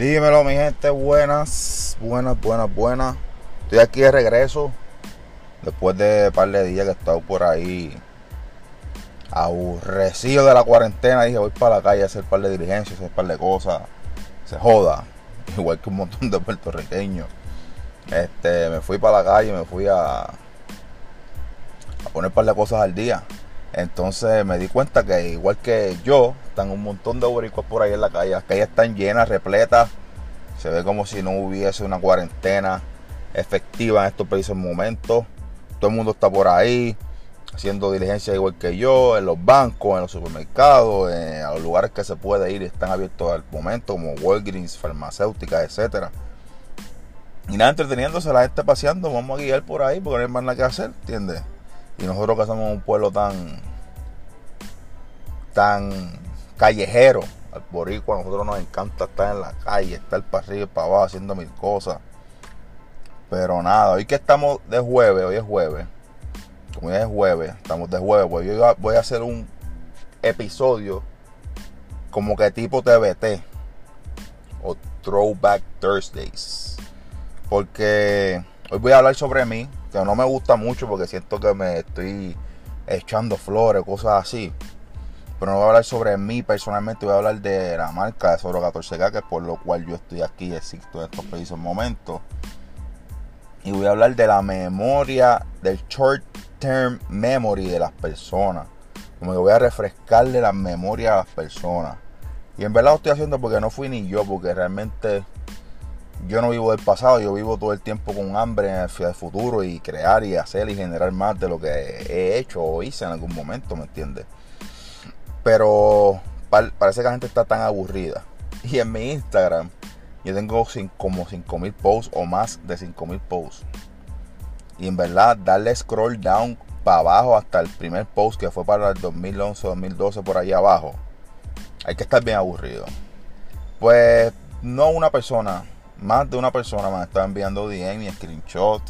Dímelo, mi gente, buenas, buenas, buenas, buenas. Estoy aquí de regreso. Después de un par de días que he estado por ahí aburrecido de la cuarentena, dije voy para la calle a hacer un par de diligencias, hacer un par de cosas. Se joda. Igual que un montón de puertorriqueños. Este, me fui para la calle, me fui a, a poner un par de cosas al día. Entonces me di cuenta que igual que yo, están un montón de boricuas por ahí en la calle. Las calles están llenas, repletas. Se ve como si no hubiese una cuarentena efectiva en estos precisos momentos. Todo el mundo está por ahí haciendo diligencia igual que yo, en los bancos, en los supermercados, en, los lugares que se puede ir están abiertos al momento, como Walgreens, farmacéuticas, etcétera. Y nada, entreteniéndose, la gente paseando, vamos a guiar por ahí porque no hay más nada que hacer, ¿entiendes? Y nosotros que somos un pueblo tan tan callejero, al boricua a nosotros nos encanta estar en la calle, estar para arriba y para abajo haciendo mil cosas. Pero nada, hoy que estamos de jueves, hoy es jueves. Como hoy es jueves, estamos de jueves, pues yo voy a hacer un episodio como que tipo TBT o Throwback Thursdays. Porque hoy voy a hablar sobre mí, que no me gusta mucho porque siento que me estoy echando flores, cosas así. Pero no voy a hablar sobre mí personalmente, voy a hablar de la marca de Soro 14K, que es por lo cual yo estoy aquí existo en estos precisos momentos. Y voy a hablar de la memoria, del short term memory de las personas. Como que voy a refrescarle la memoria a las personas. Y en verdad lo estoy haciendo porque no fui ni yo, porque realmente yo no vivo del pasado, yo vivo todo el tiempo con hambre en el futuro y crear y hacer y generar más de lo que he hecho o hice en algún momento, ¿me entiendes? Pero parece que la gente está tan aburrida. Y en mi Instagram yo tengo como 5000 posts o más de 5000 posts. Y en verdad darle scroll down para abajo hasta el primer post que fue para el 2011 2012 por ahí abajo. Hay que estar bien aburrido. Pues no una persona, más de una persona me estado enviando DM y screenshot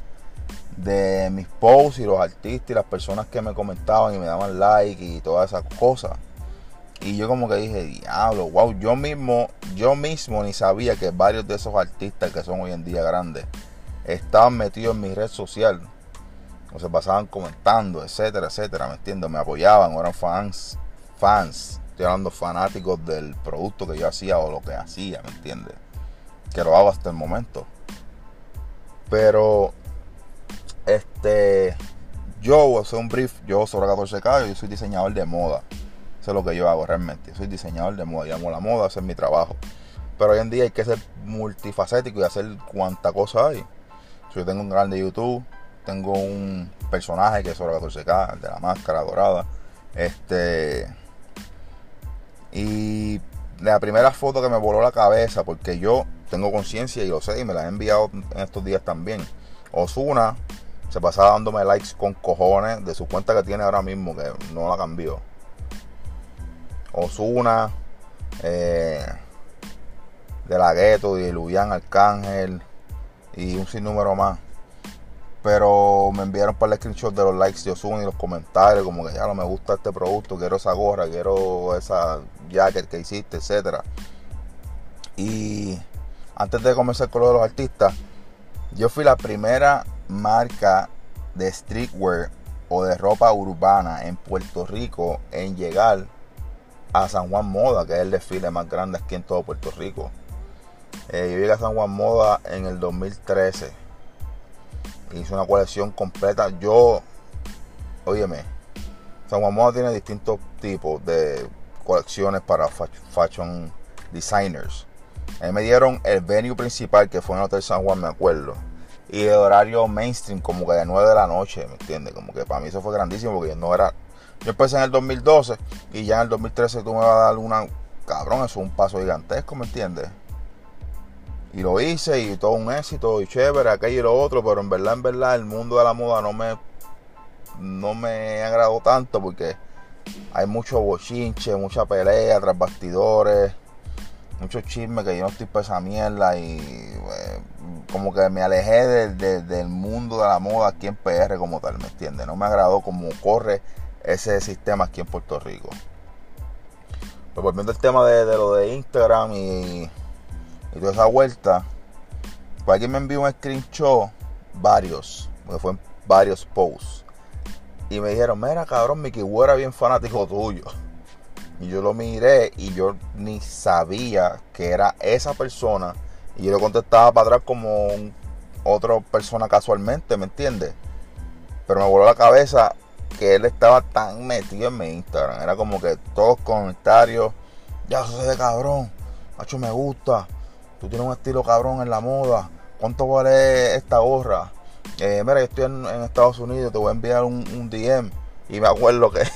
de mis posts y los artistas y las personas que me comentaban y me daban like y todas esas cosas. Y yo como que dije, diablo, wow, yo mismo, yo mismo ni sabía que varios de esos artistas que son hoy en día grandes estaban metidos en mi red social. O se pasaban comentando, etcétera, etcétera, ¿me entiendes? Me apoyaban, eran fans, fans, estoy hablando fanáticos del producto que yo hacía o lo que hacía, ¿me entiendes? Que lo hago hasta el momento. Pero, este, yo, soy un brief, yo sobre 14K, yo soy diseñador de moda. Eso es lo que yo hago realmente. Soy diseñador de moda, llamo la moda, ese es mi trabajo. Pero hoy en día hay que ser multifacético y hacer cuanta cosa hay. Yo tengo un canal de YouTube, tengo un personaje que es sobre 14K, de la máscara dorada. Este. Y la primera foto que me voló la cabeza, porque yo tengo conciencia y lo sé, y me la he enviado en estos días también. Osuna se pasaba dándome likes con cojones de su cuenta que tiene ahora mismo, que no la cambió. Osuna, eh, De La Gueto, y Luyan Arcángel y un sinnúmero más. Pero me enviaron para el screenshot de los likes de Osuna y los comentarios, como que ya no me gusta este producto, quiero esa gorra, quiero esa jacket que hiciste, etcétera. Y antes de comenzar con lo de los artistas, yo fui la primera marca de streetwear o de ropa urbana en Puerto Rico en llegar a San Juan Moda, que es el desfile más grande aquí en todo Puerto Rico. Eh, yo llegué a San Juan Moda en el 2013. Hice una colección completa. Yo, óyeme, San Juan Moda tiene distintos tipos de colecciones para fashion designers. A mí me dieron el venue principal que fue en el Hotel San Juan, me acuerdo. Y el horario mainstream, como que de 9 de la noche, ¿me entiendes? Como que para mí eso fue grandísimo porque no era yo empecé en el 2012 y ya en el 2013 tú me vas a dar una. Cabrón, eso es un paso gigantesco, ¿me entiendes? Y lo hice y todo un éxito y chévere, aquello y lo otro, pero en verdad, en verdad, el mundo de la moda no me. No me agradó tanto porque hay mucho bochinche, mucha pelea tras bastidores, mucho chisme que yo no estoy para esa mierda y eh, como que me alejé del mundo de la moda aquí en PR como tal, ¿me entiendes? No me agradó como corre ese sistema aquí en Puerto Rico. Pero volviendo al tema de, lo de Instagram y, toda esa vuelta, pues alguien me envió un screenshot, varios, porque fue en varios posts. Y me dijeron, mira cabrón, Mickey Wu era bien fanático tuyo. Y yo lo miré y yo ni sabía que era esa persona. Y yo le contestaba para atrás como otra persona casualmente, ¿me entiendes? Pero me voló la cabeza que él estaba tan metido en mi Instagram. Era como que todos comentarios, ya eso de cabrón, macho me gusta, tú tienes un estilo cabrón en la moda, ¿cuánto vale esta gorra? Eh, mira, yo estoy en, Estados Unidos, te voy a enviar un, DM. Y me acuerdo que...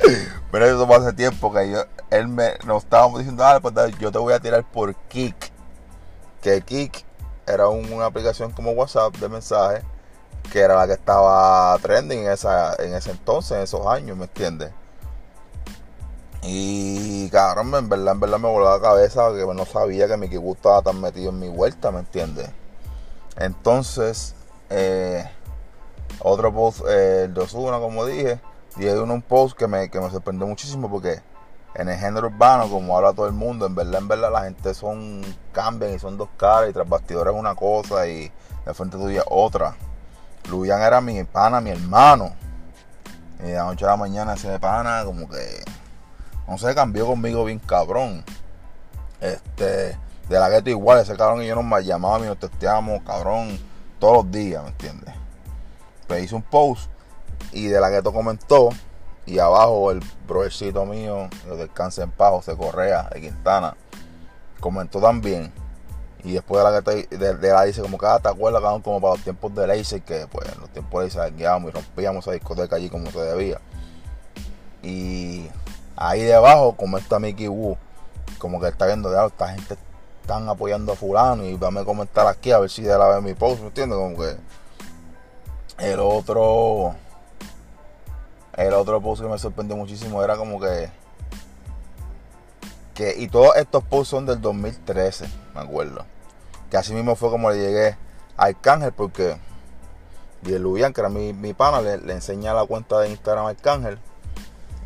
Pero eso fue hace tiempo que yo, él me, nos estábamos diciendo, ah, pues yo te voy a tirar por Kik. Que Kik era una aplicación como WhatsApp de mensajes que era la que estaba trending en, esa, en ese entonces, en esos años, ¿me entiendes? Y cabrón, en verdad, en verdad me voló la cabeza que no sabía que Mickey Wood estaba tan metido en mi vuelta, ¿me entiendes? Entonces, eh, otro post, eh, el de Osuna, como dije, y hay un post que me, que me sorprendió muchísimo porque en el género urbano, como habla todo el mundo, en verdad, en verdad la gente son cambian y son dos caras y tras bastidores una cosa y de frente tuya otra. Luian era mi pana, mi hermano. Y de la noche a la mañana ese pana como que, no sé, cambió conmigo bien cabrón. Este, de la gueto igual, ese cabrón y yo nos llamábamos y nos testeábamos, cabrón, todos los días, ¿me entiendes? Pues hice un post y de la gueto comentó y abajo el broercito mío, el descanse en paz, José Correa de Quintana, comentó también y después de la que de, la dice como que ah, te acuerdas como para los tiempos de Laser que pues en los tiempos de Laser guiábamos y rompíamos esa discoteca allí como se debía. Y ahí debajo como está Mickey Wu, como que está viendo de esta gente están apoyando a fulano y dame a comentar aquí a ver si de la vez mi post, ¿me entiendes? Como que el otro el otro post que me sorprendió muchísimo era como que que y todos estos posts son del 2013, me acuerdo. Que así mismo fue como le llegué a Arcángel porque Lubian, que era mi, mi pana, le, le enseñé la cuenta de Instagram a Arcángel.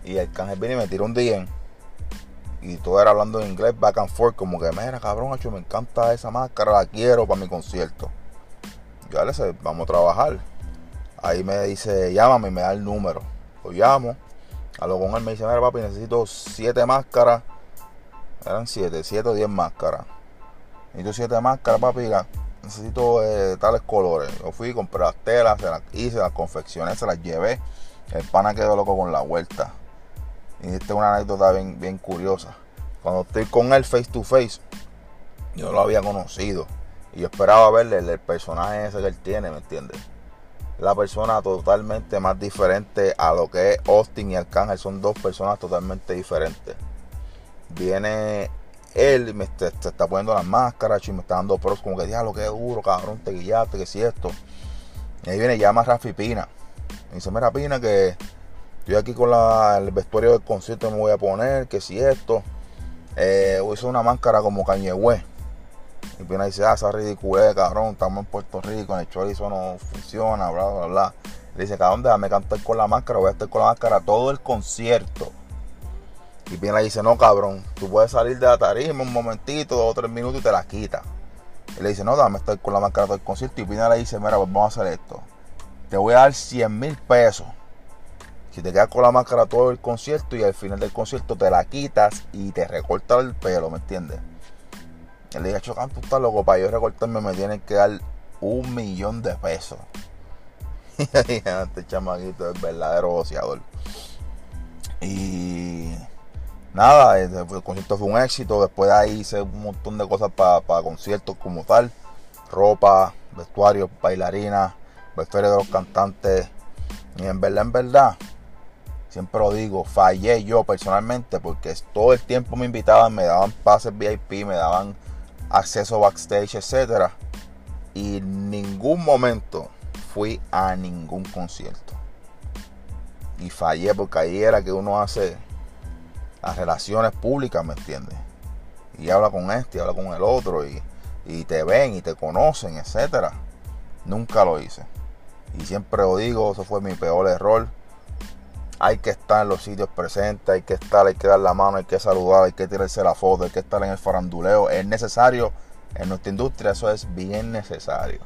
Y Arcángel vino y me tiró un DM. Y todo era hablando en inglés, back and forth, como que, mira, cabrón, hecho, me encanta esa máscara, la quiero para mi concierto. Yo le vamos a trabajar. Ahí me dice, llámame y me da el número. Lo llamo. A lo con él me dice, mira, papi, necesito siete máscaras. Eran siete, siete o diez máscaras necesito siete máscaras, papi, necesito eh, tales colores. Yo fui, compré las telas, se las hice, las confeccioné, se las llevé. El pana quedó loco con la vuelta. Y esta es una anécdota bien, bien curiosa. Cuando estoy con él face to face, yo lo había conocido. Y yo esperaba verle el, personaje ese que él tiene, ¿me entiendes? La persona totalmente más diferente a lo que es Austin y Arcángel. Son dos personas totalmente diferentes. Viene él me está poniendo las máscaras y me está dando pros como que diablo que duro, cabrón, te guiaste, que si esto. Y ahí viene llama Rafi Pina. Me dice, mira Pina que estoy aquí con el vestuario del concierto me voy a poner, que si esto. Eh, hice una máscara como cañehue. Y Pina dice, ah, esa ridícula, cabrón, estamos en Puerto Rico, en el chorizo no funciona, bla, bla, bla. Le dice, cabrón, déjame cantar con la máscara, voy a estar con la máscara todo el concierto. Y Pina le dice, no cabrón, tú puedes salir de la tarima un momentito, dos o tres minutos y te la quita. Y le dice, no, dame estar con la máscara todo el concierto. Y Pina le dice, mira, pues vamos a hacer esto. Te voy a dar 100 mil pesos. Si te quedas con la máscara todo el concierto y al final del concierto te la quitas y te recortas el pelo, ¿me entiendes? Le dice, Chocán, tú estás loco, para yo recortarme me tienen que dar un millón de pesos. Y este chamaquito es verdadero boceador. Y nada, el, concierto fue un éxito. Después de ahí hice un montón de cosas para conciertos como tal. Ropa, vestuario, bailarina, vestuario de los cantantes. Y en verdad, en verdad, siempre lo digo, fallé yo personalmente porque todo el tiempo me invitaban, me daban pases VIP, me daban acceso backstage, etc. Y en ningún momento fui a ningún concierto. Y fallé porque ahí era que uno hace las relaciones públicas, ¿me entiendes? Y habla con este, y habla con el otro, y, te ven y te conocen, etcétera. Nunca lo hice. Y siempre lo digo, eso fue mi peor error. Hay que estar en los sitios presentes, hay que estar, hay que dar la mano, hay que saludar, hay que tirarse la foto, hay que estar en el faranduleo. Es necesario en nuestra industria, eso es bien necesario.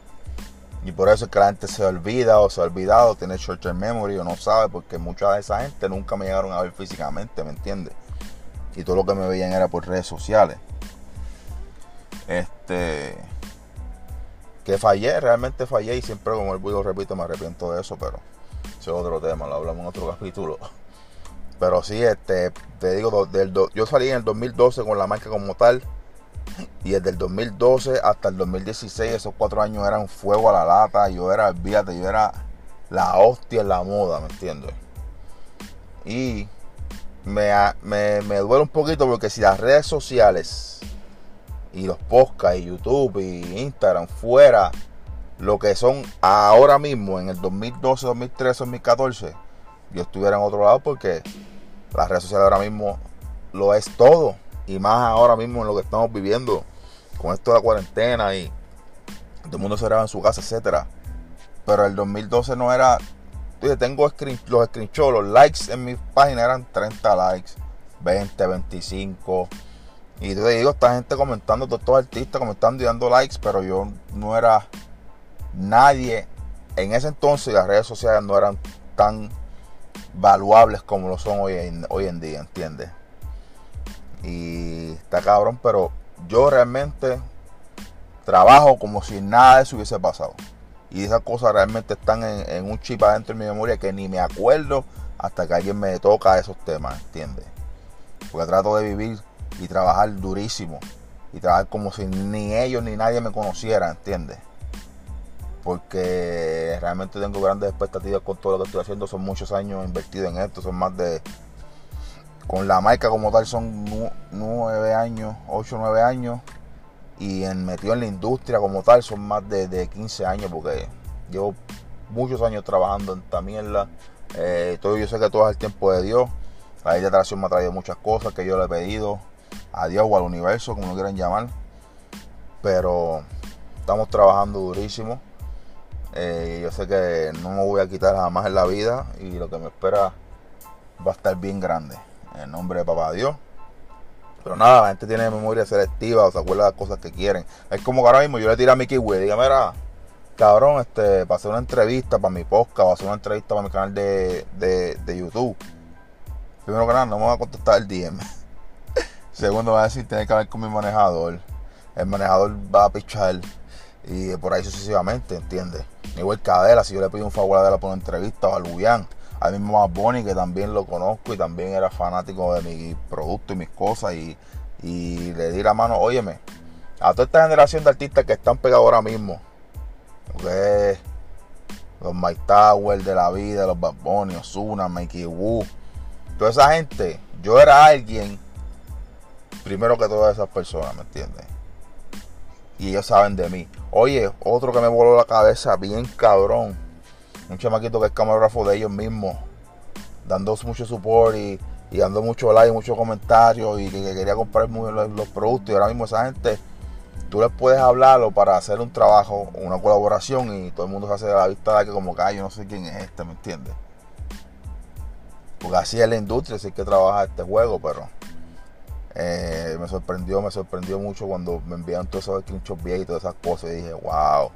Y por eso es que la gente se olvida o se ha olvidado, tiene short term memory o no sabe, porque mucha de esa gente nunca me llegaron a ver físicamente, ¿me entiendes? Y todo lo que me veían era por redes sociales. Este. Que fallé, realmente fallé y siempre, como el lo repito, me arrepiento de eso, pero ese es otro tema, lo hablamos en otro capítulo. Pero sí, este, te digo, yo salí en el 2012 con la marca como tal. Y desde el 2012 hasta el 2016, esos cuatro años eran fuego a la lata. Yo era, olvídate, yo era la hostia en la moda, ¿me entiendes? Y me, me, me duele un poquito porque si las redes sociales y los podcasts y YouTube y Instagram fuera lo que son ahora mismo, en el 2012, 2013, 2014, yo estuviera en otro lado porque las redes sociales ahora mismo lo es todo. Y más ahora mismo en lo que estamos viviendo con esto de la cuarentena y todo el mundo se graba en su casa, etcétera. Pero el 2012 no era. tengo los screenshots, los likes en mi página eran 30 likes, 20, 25. Y te digo, esta gente comentando, todos estos artistas comentando y dando likes, pero yo no era nadie en ese entonces las redes sociales no eran tan valuables como lo son hoy en, día, ¿entiendes? Y está cabrón, pero yo realmente trabajo como si nada de eso hubiese pasado. Y esas cosas realmente están en, un chip adentro de mi memoria que ni me acuerdo hasta que alguien me toca esos temas, ¿entiendes? Porque trato de vivir y trabajar durísimo. Y trabajar como si ni ellos ni nadie me conociera, ¿entiendes? Porque realmente tengo grandes expectativas con todo lo que estoy haciendo. Son muchos años invertidos en esto, son más de. Con la marca como tal son nueve años, ocho, nueve años. Y en, metido en la industria como tal son más de, de 15 años, porque llevo muchos años trabajando en esta mierda. Eh, todo, yo sé que todo es el tiempo de Dios. La ley de atracción me ha traído muchas cosas que yo le he pedido a Dios o al universo, como lo quieran llamar. Pero estamos trabajando durísimo. Eh, yo sé que no me voy a quitar jamás en la vida y lo que me espera va a estar bien grande. En nombre de papá Dios. Pero nada, la gente tiene memoria selectiva, o se acuerda de las cosas que quieren. Es como que ahora mismo yo le tiré a Mickey Way, diga, mira, cabrón, este, para hacer una entrevista para mi podcast, para hacer una entrevista para mi canal de, de, YouTube. Primero que nada, no me va a contestar el DM. Segundo, va a decir, tiene que hablar con mi manejador. El manejador va a pichar y por ahí sucesivamente, ¿entiendes? Igual que Adela, si yo le pido un favor a Adela por una entrevista o a Luyan, al mismo más Bonnie, que también lo conozco y también era fanático de mi producto y mis cosas, y, le di la mano, óyeme, a toda esta generación de artistas que están pegados ahora mismo, que los Mike Tower de la vida, los Bad Bunny, Ozuna, Mikey Wu, toda esa gente, yo era alguien primero que todas esas personas, ¿me entiendes? Y ellos saben de mí. Oye, otro que me voló la cabeza, bien cabrón. Un chamaquito que es camarógrafo de ellos mismos. Dando mucho support y, dando mucho like, muchos comentarios. Y que, quería comprar los, productos. Y ahora mismo esa gente, tú les puedes hablarlo para hacer un trabajo, una colaboración. Y todo el mundo se hace de la vista de que como que yo no sé quién es este, ¿me entiendes? Porque así es la industria, así que trabaja este juego, pero eh, me sorprendió, me sorprendió mucho cuando me enviaron todos esos screenshots viejos y todas esas cosas. Y dije, wow.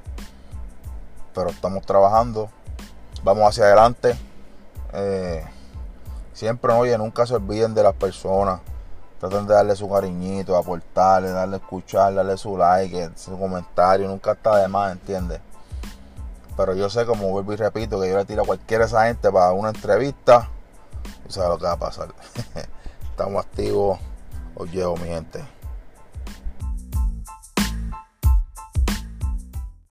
Pero estamos trabajando. Vamos hacia adelante. Eh, siempre, oye, nunca se olviden de las personas. Traten de darle su cariñito, aportarle, darle escuchar, darle su like, su comentario. Nunca está de más, ¿entiendes? Pero yo sé, como vuelvo y repito, que yo le tiro a cualquiera de esa gente para una entrevista. Y sabes lo que va a pasar. Estamos activos os llevo, mi gente.